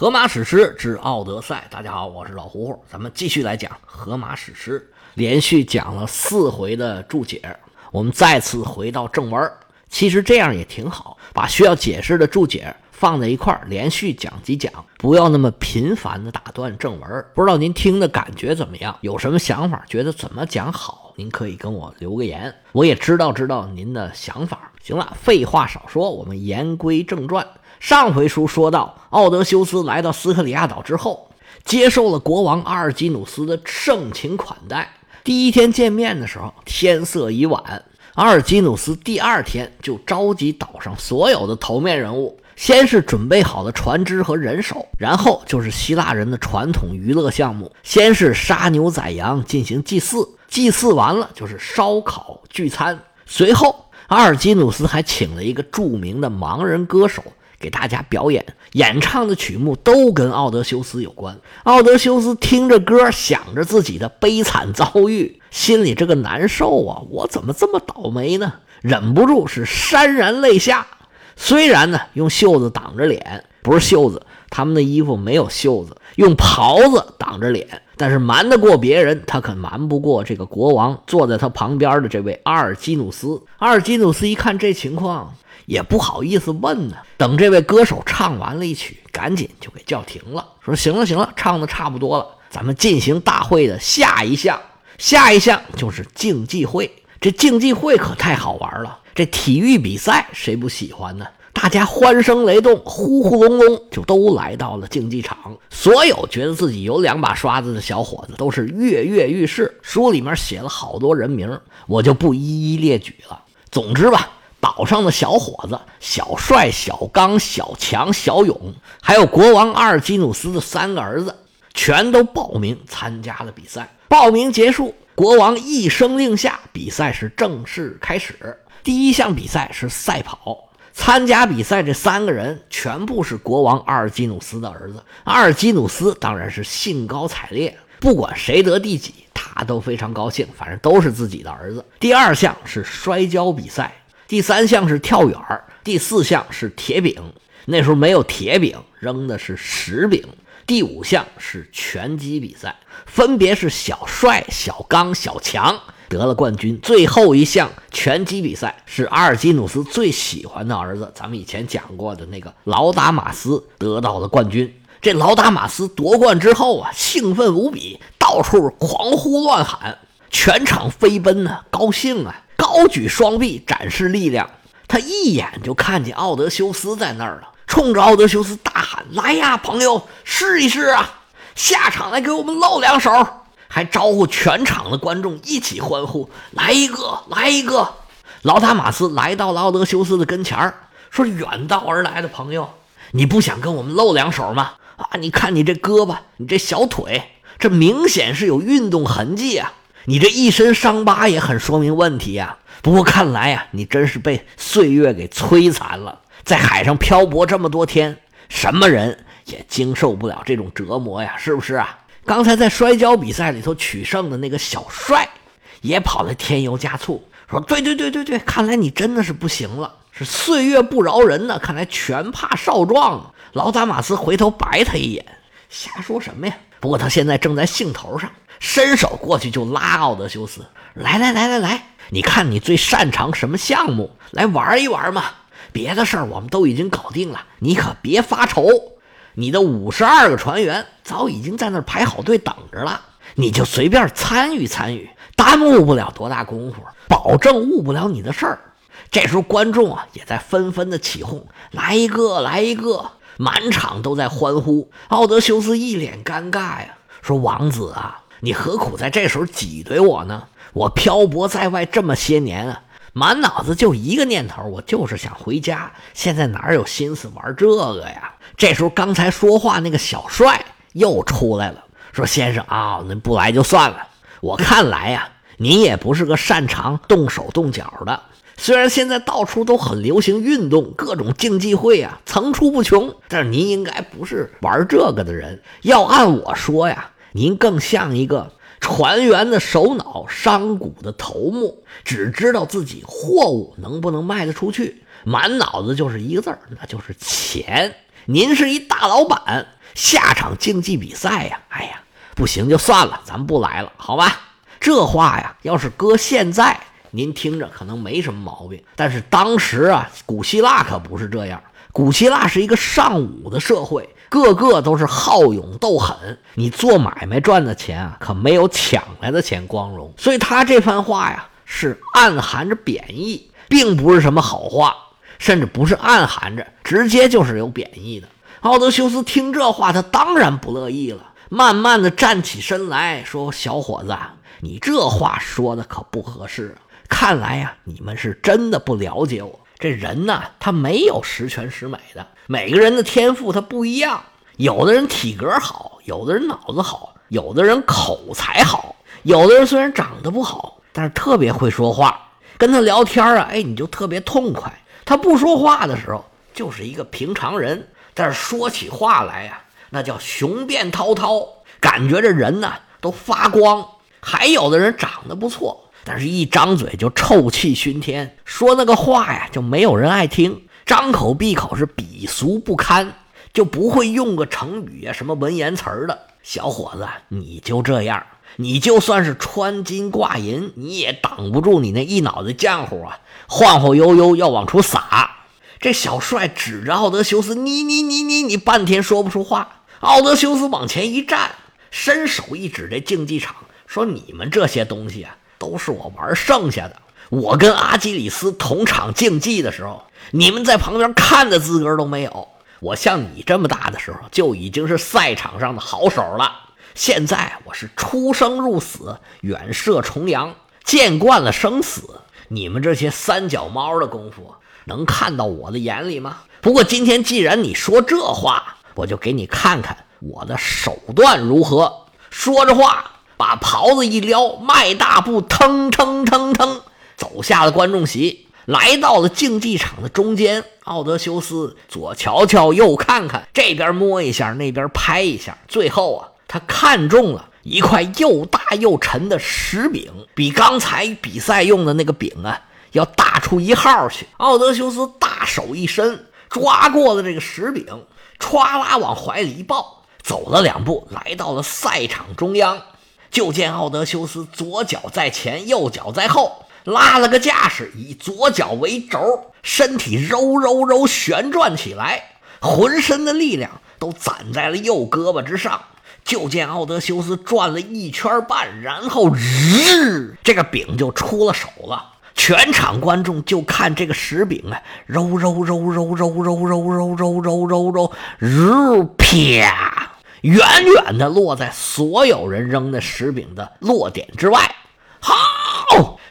荷马史诗之《奥德赛》，大家好，我是老胡胡，咱们继续来讲荷马史诗，连续讲了四回的注解，我们再次回到正文。其实这样也挺好，把需要解释的注解放在一块儿，连续讲几讲，不要那么频繁的打断正文。不知道您听的感觉怎么样？有什么想法？觉得怎么讲好？您可以跟我留个言，我也知道知道您的想法。行了，废话少说，我们言归正传。上回书说到，奥德修斯来到斯克里亚岛之后，接受了国王阿尔基努斯的盛情款待。第一天见面的时候，天色已晚，阿尔基努斯第二天就召集岛上所有的头面人物，先是准备好了船只和人手，然后就是希腊人的传统娱乐项目，先是杀牛宰羊进行祭祀，祭祀完了就是烧烤聚餐，随后阿尔基努斯还请了一个著名的盲人歌手。给大家表演演唱的曲目都跟奥德修斯有关。奥德修斯听着歌，想着自己的悲惨遭遇，心里这个难受啊！我怎么这么倒霉呢？忍不住是潸然泪下。虽然呢，用袖子挡着脸，不是袖子，他们的衣服没有袖子，用袍子挡着脸，但是瞒得过别人，他可瞒不过这个国王坐在他旁边的这位阿尔基努斯。阿尔基努斯一看这情况。也不好意思问呢。等这位歌手唱完了一曲，赶紧就给叫停了，说：“行了，行了，唱的差不多了，咱们进行大会的下一项。下一项就是竞技会。这竞技会可太好玩了。这体育比赛谁不喜欢呢？大家欢声雷动，呼呼隆隆，就都来到了竞技场。所有觉得自己有两把刷子的小伙子，都是跃跃欲试。书里面写了好多人名，我就不一一列举了。总之吧。”岛上的小伙子，小帅、小刚、小强、小勇，还有国王阿尔基努斯的三个儿子，全都报名参加了比赛。报名结束，国王一声令下，比赛是正式开始。第一项比赛是赛跑。参加比赛这三个人全部是国王阿尔基努斯的儿子。阿尔基努斯当然是兴高采烈，不管谁得第几，他都非常高兴，反正都是自己的儿子。第二项是摔跤比赛。第三项是跳远第四项是铁饼。那时候没有铁饼，扔的是石饼。第五项是拳击比赛，分别是小帅、小刚、小强得了冠军。最后一项拳击比赛是阿尔基努斯最喜欢的儿子，咱们以前讲过的那个劳达马斯得到了冠军。这劳达马斯夺冠之后啊，兴奋无比，到处狂呼乱喊，全场飞奔呢，高兴啊！高举双臂展示力量，他一眼就看见奥德修斯在那儿了，冲着奥德修斯大喊：“来呀，朋友，试一试啊！下场来给我们露两手！”还招呼全场的观众一起欢呼：“来一个，来一个！”劳塔马斯来到了奥德修斯的跟前儿，说：“远道而来的朋友，你不想跟我们露两手吗？啊，你看你这胳膊，你这小腿，这明显是有运动痕迹啊！”你这一身伤疤也很说明问题呀。不过看来呀，你真是被岁月给摧残了，在海上漂泊这么多天，什么人也经受不了这种折磨呀，是不是啊？刚才在摔跤比赛里头取胜的那个小帅，也跑来添油加醋，说：“对对对对对，看来你真的是不行了，是岁月不饶人呢。看来全怕少壮。”劳达马斯回头白他一眼，瞎说什么呀？不过他现在正在兴头上。伸手过去就拉奥德修斯，来来来来来，你看你最擅长什么项目？来玩一玩嘛！别的事儿我们都已经搞定了，你可别发愁。你的五十二个船员早已经在那儿排好队等着了，你就随便参与参与，耽误不了多大功夫，保证误不了你的事儿。这时候观众啊也在纷纷的起哄，来一个来一个，满场都在欢呼。奥德修斯一脸尴尬呀，说：“王子啊。”你何苦在这时候挤兑我呢？我漂泊在外这么些年啊，满脑子就一个念头，我就是想回家。现在哪有心思玩这个呀？这时候，刚才说话那个小帅又出来了，说：“先生啊，那不来就算了。我看来呀，您也不是个擅长动手动脚的。虽然现在到处都很流行运动，各种竞技会啊层出不穷，但是您应该不是玩这个的人。要按我说呀。”您更像一个船员的首脑，商贾的头目，只知道自己货物能不能卖得出去，满脑子就是一个字儿，那就是钱。您是一大老板，下场竞技比赛呀，哎呀，不行就算了，咱不来了，好吧？这话呀，要是搁现在，您听着可能没什么毛病，但是当时啊，古希腊可不是这样。古希腊是一个尚武的社会，个个都是好勇斗狠。你做买卖赚的钱啊，可没有抢来的钱光荣。所以他这番话呀，是暗含着贬义，并不是什么好话，甚至不是暗含着，直接就是有贬义的。奥德修斯听这话，他当然不乐意了，慢慢的站起身来说：“小伙子，你这话说的可不合适。看来呀，你们是真的不了解我。”这人呢，他没有十全十美的，每个人的天赋他不一样。有的人体格好，有的人脑子好，有的人口才好，有的人虽然长得不好，但是特别会说话。跟他聊天啊，哎，你就特别痛快。他不说话的时候就是一个平常人，但是说起话来呀，那叫雄辩滔滔，感觉这人呢都发光。还有的人长得不错。但是，一张嘴就臭气熏天，说那个话呀，就没有人爱听。张口闭口是鄙俗不堪，就不会用个成语啊，什么文言词儿的。小伙子，你就这样，你就算是穿金挂银，你也挡不住你那一脑袋浆糊啊，晃晃悠悠要往出撒。这小帅指着奥德修斯，你你你你你，半天说不出话。奥德修斯往前一站，伸手一指这竞技场，说：“你们这些东西啊。”都是我玩剩下的。我跟阿基里斯同场竞技的时候，你们在旁边看的资格都没有。我像你这么大的时候，就已经是赛场上的好手了。现在我是出生入死，远涉重洋，见惯了生死。你们这些三脚猫的功夫，能看到我的眼里吗？不过今天既然你说这话，我就给你看看我的手段如何。说着话。把袍子一撩，迈大步，腾腾腾腾走下了观众席，来到了竞技场的中间。奥德修斯左瞧瞧，右看看，这边摸一下，那边拍一下，最后啊，他看中了一块又大又沉的石饼，比刚才比赛用的那个饼啊要大出一号去。奥德修斯大手一伸，抓过了这个石饼，歘啦往怀里一抱，走了两步，来到了赛场中央。就见奥德修斯左脚在前，右脚在后，拉了个架势，以左脚为轴，身体揉揉揉旋转起来，浑身的力量都攒在了右胳膊之上。就见奥德修斯转了一圈半，然后日，这个饼就出了手了。全场观众就看这个石饼啊，揉揉揉揉揉揉揉揉揉揉揉揉，日啪！远远的落在所有人扔的石饼的落点之外，好！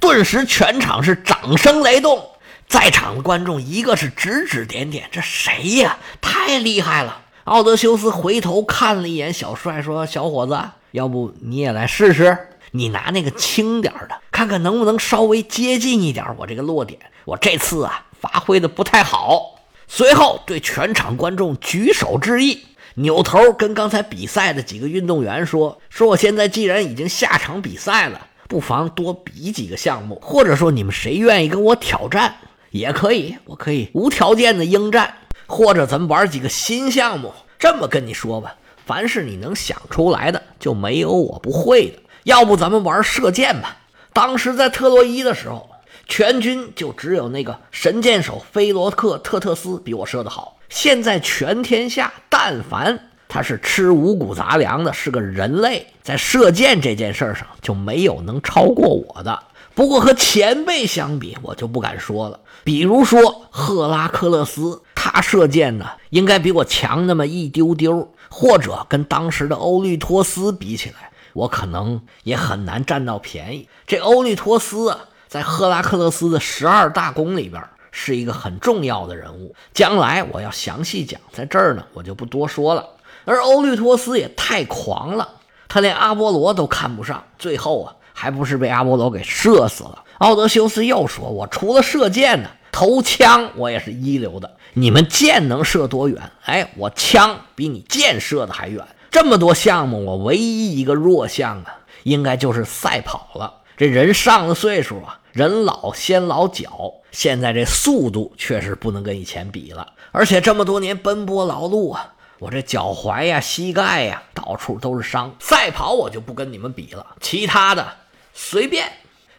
顿时全场是掌声雷动，在场的观众一个是指指点点，这谁呀？太厉害了！奥德修斯回头看了一眼小帅，说：“小伙子，要不你也来试试？你拿那个轻点的，看看能不能稍微接近一点我这个落点。我这次啊，发挥的不太好。”随后对全场观众举手致意。扭头跟刚才比赛的几个运动员说：“说我现在既然已经下场比赛了，不妨多比几个项目，或者说你们谁愿意跟我挑战也可以，我可以无条件的应战，或者咱们玩几个新项目。这么跟你说吧，凡是你能想出来的，就没有我不会的。要不咱们玩射箭吧？当时在特洛伊的时候，全军就只有那个神箭手菲罗克特特斯比我射得好。”现在全天下，但凡他是吃五谷杂粮的，是个人类，在射箭这件事上就没有能超过我的。不过和前辈相比，我就不敢说了。比如说赫拉克勒斯，他射箭呢，应该比我强那么一丢丢。或者跟当时的欧律托斯比起来，我可能也很难占到便宜。这欧律托斯啊，在赫拉克勒斯的十二大功里边。是一个很重要的人物，将来我要详细讲，在这儿呢，我就不多说了。而欧律托斯也太狂了，他连阿波罗都看不上，最后啊，还不是被阿波罗给射死了。奥德修斯又说：“我除了射箭呢，投枪我也是一流的。你们箭能射多远？哎，我枪比你箭射的还远。这么多项目，我唯一一个弱项啊，应该就是赛跑了。这人上了岁数啊。”人老先老脚，现在这速度确实不能跟以前比了。而且这么多年奔波劳碌啊，我这脚踝呀、膝盖呀，到处都是伤。赛跑我就不跟你们比了，其他的随便。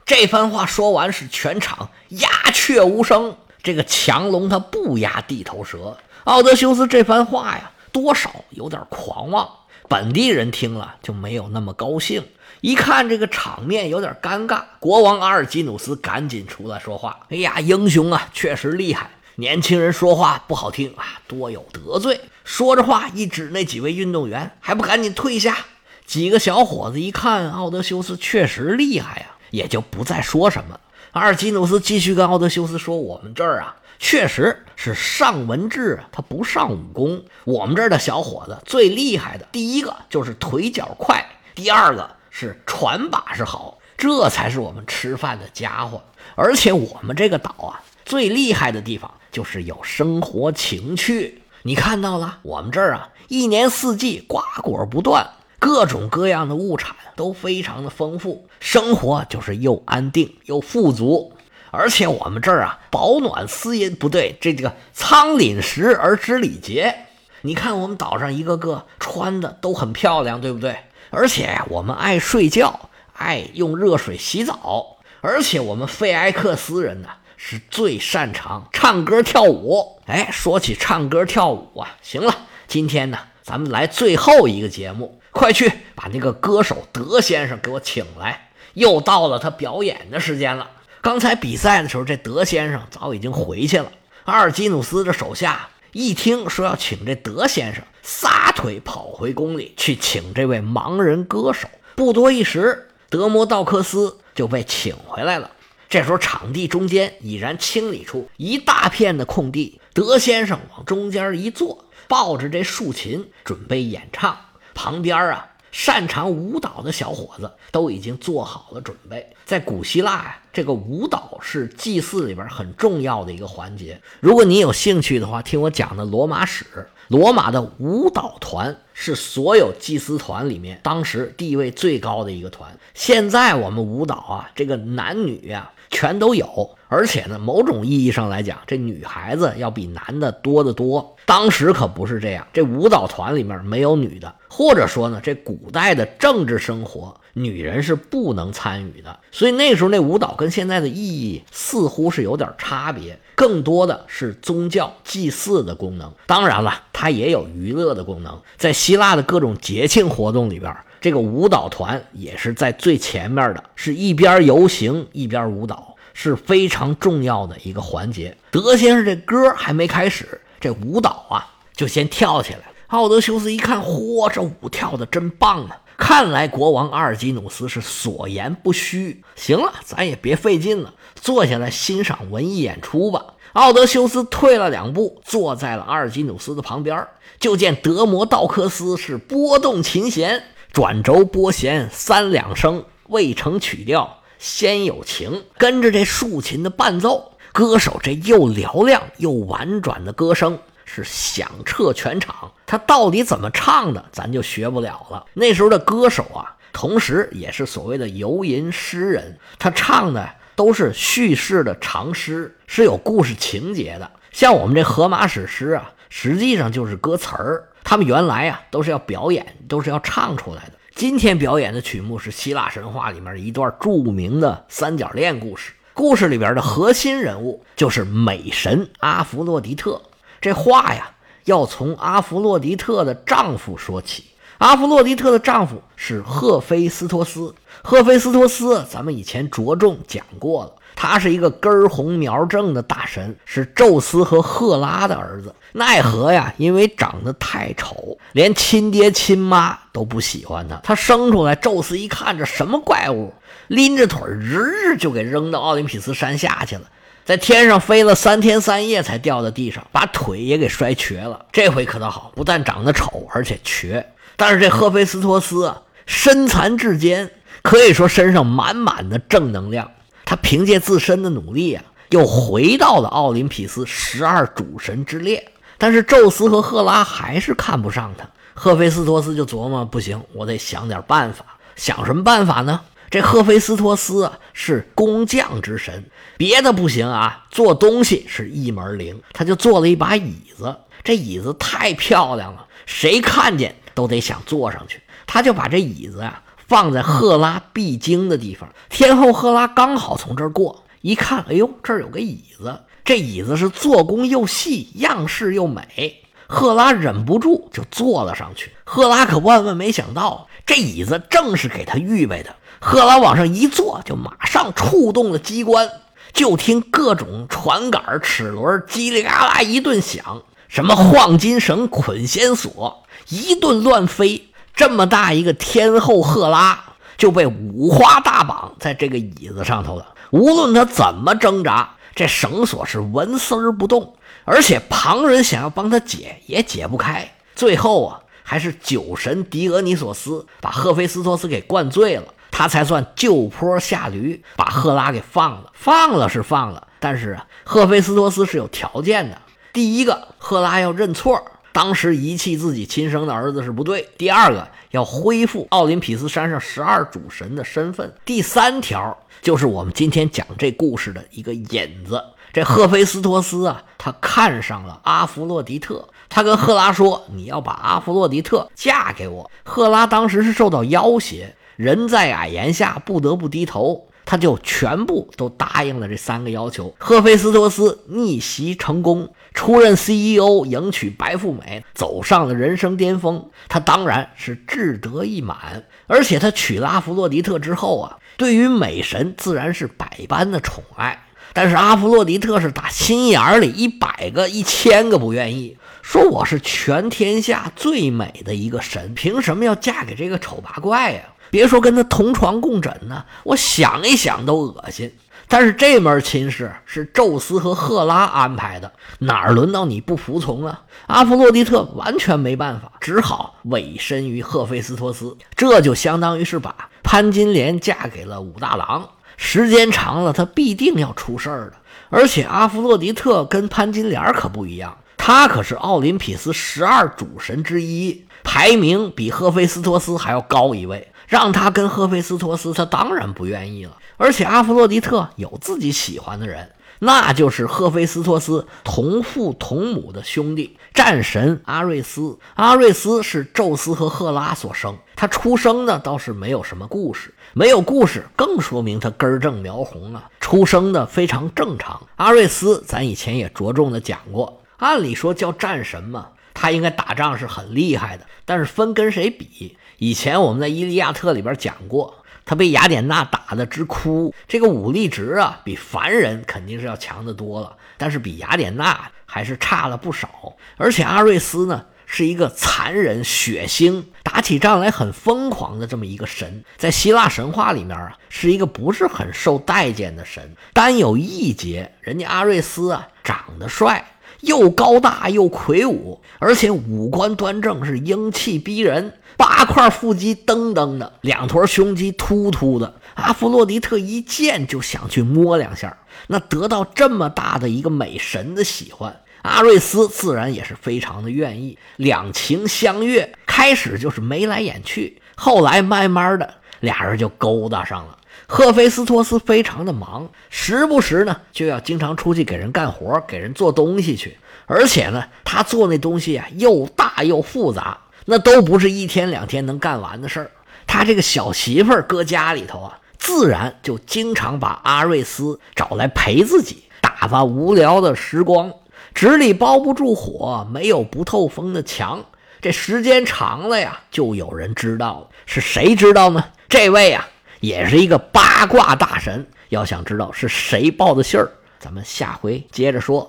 这番话说完，是全场鸦雀无声。这个强龙他不压地头蛇。奥德修斯这番话呀，多少有点狂妄。本地人听了就没有那么高兴。一看这个场面有点尴尬，国王阿尔基努斯赶紧出来说话：“哎呀，英雄啊，确实厉害。年轻人说话不好听啊，多有得罪。”说着话，一指那几位运动员，还不赶紧退下？几个小伙子一看奥德修斯确实厉害呀，也就不再说什么。阿尔基努斯继续跟奥德修斯说：“我们这儿啊，确实是上文治，他不上武功。我们这儿的小伙子最厉害的，第一个就是腿脚快，第二个。”是船把式好，这才是我们吃饭的家伙。而且我们这个岛啊，最厉害的地方就是有生活情趣。你看到了，我们这儿啊，一年四季瓜果不断，各种各样的物产都非常的丰富，生活就是又安定又富足。而且我们这儿啊，保暖思淫，不对，这这个仓廪实而知礼节。你看我们岛上一个个穿的都很漂亮，对不对？而且，我们爱睡觉，爱用热水洗澡。而且我们费埃克斯人呢，是最擅长唱歌跳舞。哎，说起唱歌跳舞啊，行了，今天呢，咱们来最后一个节目，快去把那个歌手德先生给我请来。又到了他表演的时间了。刚才比赛的时候，这德先生早已经回去了。阿尔基努斯的手下。一听说要请这德先生，撒腿跑回宫里去请这位盲人歌手。不多一时，德摩道克斯就被请回来了。这时候，场地中间已然清理出一大片的空地。德先生往中间一坐，抱着这竖琴准备演唱。旁边啊。擅长舞蹈的小伙子都已经做好了准备。在古希腊呀，这个舞蹈是祭祀里边很重要的一个环节。如果你有兴趣的话，听我讲的罗马史。罗马的舞蹈团是所有祭司团里面当时地位最高的一个团。现在我们舞蹈啊，这个男女呀全都有，而且呢，某种意义上来讲，这女孩子要比男的多得多。当时可不是这样，这舞蹈团里面没有女的，或者说呢，这古代的政治生活。女人是不能参与的，所以那时候那舞蹈跟现在的意义似乎是有点差别，更多的是宗教祭祀的功能。当然了，它也有娱乐的功能。在希腊的各种节庆活动里边，这个舞蹈团也是在最前面的，是一边游行一边舞蹈，是非常重要的一个环节。德先生这歌还没开始，这舞蹈啊就先跳起来了。奥德修斯一看，嚯，这舞跳的真棒啊！看来国王阿尔基努斯是所言不虚。行了，咱也别费劲了，坐下来欣赏文艺演出吧。奥德修斯退了两步，坐在了阿尔基努斯的旁边。就见德摩道克斯是拨动琴弦，转轴拨弦三两声，未成曲调先有情。跟着这竖琴的伴奏，歌手这又嘹亮又婉转的歌声。是响彻全场，他到底怎么唱的，咱就学不了了。那时候的歌手啊，同时也是所谓的游吟诗人，他唱的都是叙事的长诗，是有故事情节的。像我们这荷马史诗啊，实际上就是歌词儿。他们原来啊都是要表演，都是要唱出来的。今天表演的曲目是希腊神话里面一段著名的三角恋故事，故事里边的核心人物就是美神阿弗洛狄特。这话呀，要从阿弗洛狄特的丈夫说起。阿弗洛狄特的丈夫是赫菲斯托斯。赫菲斯托斯，咱们以前着重讲过了，他是一个根红苗正的大神，是宙斯和赫拉的儿子。奈何呀，因为长得太丑，连亲爹亲妈都不喜欢他。他生出来，宙斯一看这什么怪物，拎着腿日日就给扔到奥林匹斯山下去了。在天上飞了三天三夜才掉到地上，把腿也给摔瘸了。这回可倒好，不但长得丑，而且瘸。但是这赫菲斯托斯啊，身残志坚，可以说身上满满的正能量。他凭借自身的努力啊，又回到了奥林匹斯十二主神之列。但是宙斯和赫拉还是看不上他。赫菲斯托斯就琢磨：不行，我得想点办法。想什么办法呢？这赫菲斯托斯啊，是工匠之神，别的不行啊，做东西是一门灵。他就做了一把椅子，这椅子太漂亮了，谁看见都得想坐上去。他就把这椅子啊放在赫拉必经的地方。天后赫拉刚好从这儿过，一看，哎呦，这儿有个椅子，这椅子是做工又细，样式又美。赫拉忍不住就坐了上去。赫拉可万万没想到，这椅子正是给他预备的。赫拉往上一坐，就马上触动了机关。就听各种船杆、齿轮叽里嘎啦一顿响，什么晃金绳、捆仙索，一顿乱飞。这么大一个天后赫拉就被五花大绑在这个椅子上头了。无论他怎么挣扎，这绳索是纹丝儿不动，而且旁人想要帮他解也解不开。最后啊，还是酒神狄俄尼索斯把赫菲斯托斯给灌醉了。他才算就坡下驴，把赫拉给放了。放了是放了，但是，赫菲斯托斯是有条件的。第一个，赫拉要认错，当时遗弃自己亲生的儿子是不对；第二个，要恢复奥林匹斯山上十二主神的身份；第三条，就是我们今天讲这故事的一个引子。这赫菲斯托斯啊，他看上了阿弗洛狄特，他跟赫拉说：“你要把阿弗洛狄特嫁给我。”赫拉当时是受到要挟。人在矮檐下，不得不低头。他就全部都答应了这三个要求。赫菲斯托斯逆袭成功，出任 CEO，迎娶白富美，走上了人生巅峰。他当然是志得意满，而且他娶了阿弗洛狄特之后啊，对于美神自然是百般的宠爱。但是阿弗洛狄特是打心眼里一百个、一千个不愿意，说我是全天下最美的一个神，凭什么要嫁给这个丑八怪呀？别说跟他同床共枕呢，我想一想都恶心。但是这门亲事是宙斯和赫拉安排的，哪儿轮到你不服从啊？阿弗洛狄特完全没办法，只好委身于赫菲斯托斯。这就相当于是把潘金莲嫁给了武大郎，时间长了，他必定要出事儿的。而且阿弗洛狄特跟潘金莲可不一样，他可是奥林匹斯十二主神之一，排名比赫菲斯托斯还要高一位。让他跟赫菲斯托斯，他当然不愿意了。而且阿弗洛狄特有自己喜欢的人，那就是赫菲斯托斯同父同母的兄弟战神阿瑞斯。阿瑞斯是宙斯和赫拉所生，他出生呢倒是没有什么故事，没有故事更说明他根正苗红啊，出生的非常正常。阿瑞斯咱以前也着重的讲过，按理说叫战神嘛，他应该打仗是很厉害的，但是分跟谁比？以前我们在《伊利亚特》里边讲过，他被雅典娜打得直哭。这个武力值啊，比凡人肯定是要强得多了，但是比雅典娜还是差了不少。而且阿瑞斯呢，是一个残忍、血腥、打起仗来很疯狂的这么一个神，在希腊神话里面啊，是一个不是很受待见的神。单有一节，人家阿瑞斯啊，长得帅。又高大又魁梧，而且五官端正，是英气逼人。八块腹肌噔噔的，两坨胸肌突突的。阿弗洛狄特一见就想去摸两下。那得到这么大的一个美神的喜欢，阿瑞斯自然也是非常的愿意。两情相悦，开始就是眉来眼去，后来慢慢的俩人就勾搭上了。赫菲斯托斯非常的忙，时不时呢就要经常出去给人干活，给人做东西去。而且呢，他做那东西啊又大又复杂，那都不是一天两天能干完的事儿。他这个小媳妇儿搁家里头啊，自然就经常把阿瑞斯找来陪自己，打发无聊的时光。纸里包不住火，没有不透风的墙。这时间长了呀，就有人知道了。是谁知道呢？这位啊。也是一个八卦大神，要想知道是谁报的信儿，咱们下回接着说。